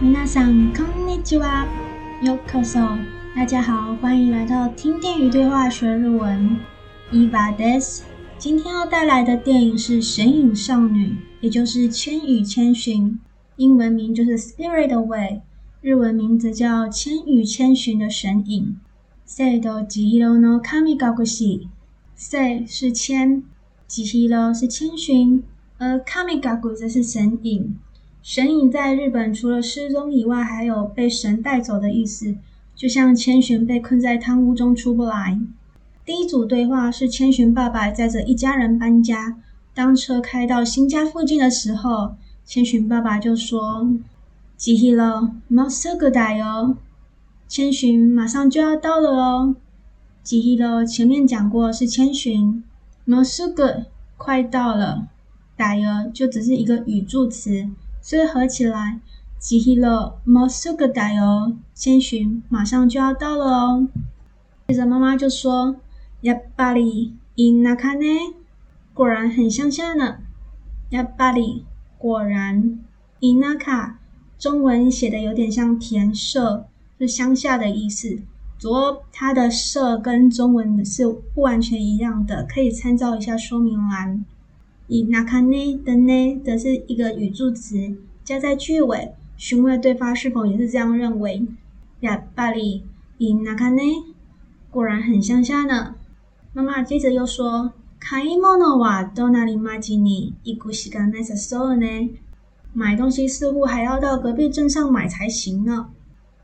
皆さんこんにちは。ようこそ。大家好，欢迎来到听电语对话学日文。伊娃です。今天要带来的电影是《神隐少女》，也就是《千与千寻》，英文名就是《Spirit Away》，日文名字叫《千与千寻的神隐》。圣と千寻の神隠し。圣是千，千寻是千寻，而神隠则是神隐。 神隐在日本除了失踪以外，还有被神带走的意思，就像千寻被困在汤屋中出不来。第一组对话是千寻爸爸载着一家人搬家，当车开到新家附近的时候，千寻爸爸就说：“千寻，もうすぐだよ。”千寻马上就要到了哦。千寻前面讲过是千寻，もうすぐ快到了，だよ就只是一个语助词。 所以合起来，千寻もうすぐだよ，千寻马上就要到了哦。接着妈妈就说：“やっぱり田舎ね，果然很乡下呢。”やっぱり果然，田舎中文写的有点像田舍，是乡下的意思。不过它的舍跟中文是不完全一样的，可以参照一下说明栏。 以那卡内的内则是一个语助词，加在句尾，询问对方是否也是这样认为。やっぱりいなかね，果然很乡下呢。妈妈接着又说：买い物は隣町に行くしかなさそうね。买东西似乎还要到隔壁镇上买才行呢。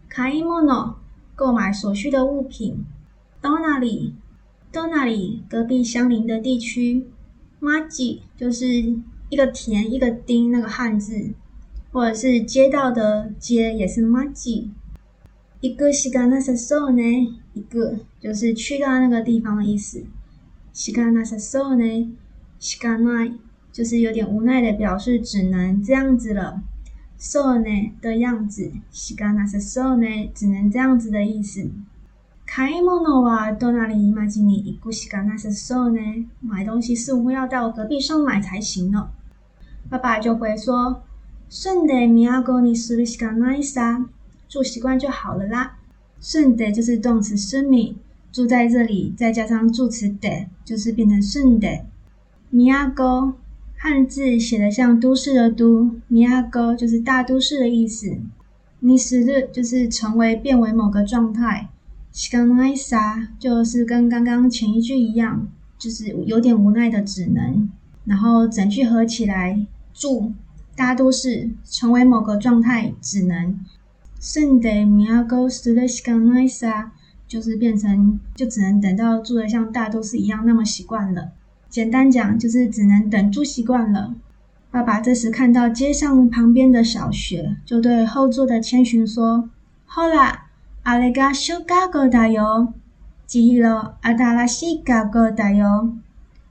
买い物，购买所需的物品。到那里？到那里？隔壁相邻的地区。 町就是一个田一个町那个汉字，或者是街道的街也是町。一个时间なさそうね，一个就是去到那个地方的意思。时间なさそうね，しかない就是有点无奈的表示，只能这样子了。そうね的样子，时间なさそうね，只能这样子的意思。 买い物は隣町に行くしかなさそうね。买东西似乎要到隔壁上买才行呢。爸爸就回说：“住んで都にするしかないさ，住习惯就好了啦。”住んで就是动词住み，住在这里，再加上助词で，就是变成住んで。都汉字写得像都市的都，都就是大都市的意思。にする就是成为变为某个状态。 しかないさ就是跟刚刚前一句一样，就是有点无奈的只能，然后整句合起来，住大都市成为某个状态只能。住んで都にするしかないさ就是变成就只能等到住的像大都市一样那么习惯了。简单讲就是只能等住习惯了。爸爸这时看到街上旁边的小学，就对后座的千寻说：“好啦。” 阿雷嘎小学校だよ，千寻、新しい学校だよ。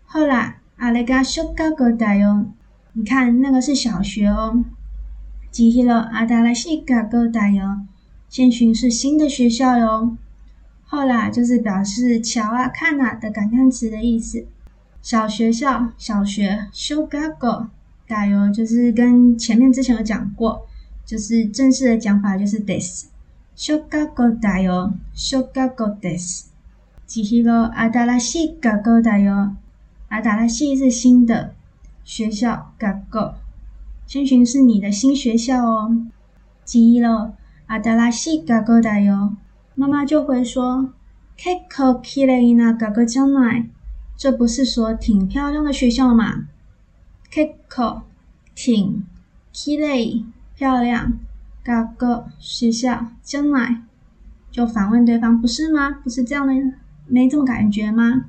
好啦，阿雷嘎小学校だよ。你看那个是小学哦。千寻、新しい学校だよ。千寻是新的学校哟。好啦，就是表示瞧啊、看啊的感叹词的意思。小学校、小学、小学校だよ，就是跟前面之前有讲过，就是正式的讲法就是です。 小学校だよ，小学校です。千寻、新しい学校だよ。新しい是新的学校，学校。千寻是你的新学校哦。千寻、新しい学校だよ。妈妈就会说：结构綺丽な学校じゃない？这不是说挺漂亮的学校吗？结构挺綺丽漂亮。 学校学校将来就反问对方，不是吗？不是这样的，没这种感觉吗？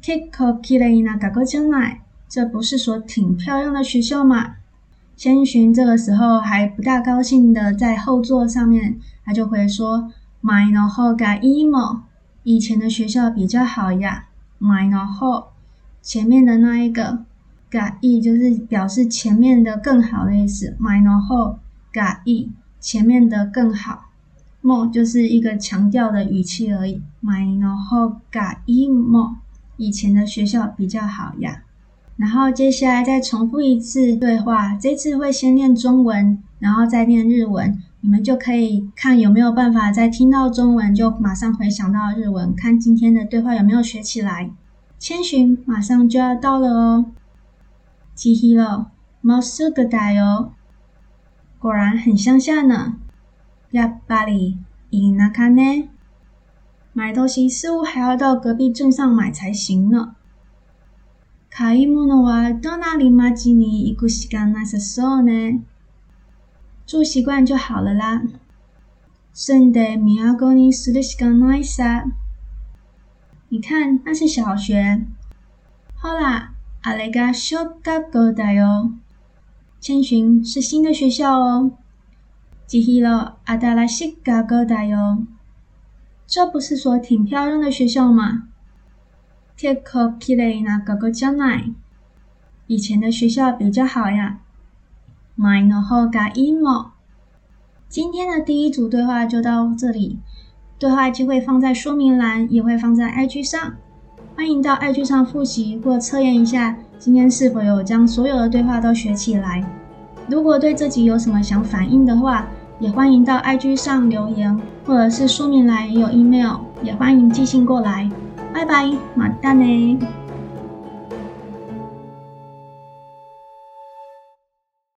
结构綺丽な学校将来，这不是说挺漂亮的学校吗？千寻这个时候还不大高兴的在后座上面，他就会说：前の方がいいも，以前的学校比较好呀。前の方，前面的那一个がいい就是表示前面的更好的意思。前の方がいい。 前面的更好，も就是一个强调的语气而已。前の方がいいも，以前的学校比较好呀。然后接下来再重复一次对话，这次会先念中文，然后再念日文， 你们就可以看有没有办法在听到中文就马上回想到日文，看今天的对话有没有学起来。千寻马上就要到了哦，千寻，もうすぐだよ。 果然很乡下呢。やっぱり田舎ね。买东西似乎还要到隔壁镇上买才行呢。买い物は隣町に行くしかなさそうね。住习惯就好了啦。住んで都にするしかないさ。你看，那是小学。好啦，あれが小学校だよ。 千寻是新的学校哦。千寻、新しい学校だよ。这不是说挺漂亮的学校吗？结构綺丽な学校じゃない。以前的学校比较好呀。前の方がいいもん。今天的第一组对话就到这里，对话机会放在说明栏，也会放在 IG 上。 欢迎到 IG 上复习或测验一下，今天是否有将所有的对话都学起来。如果对这集有什么想反映的话，也欢迎到 IG 上留言，或者是说明栏也有 email，也欢迎寄信过来。拜拜，またね。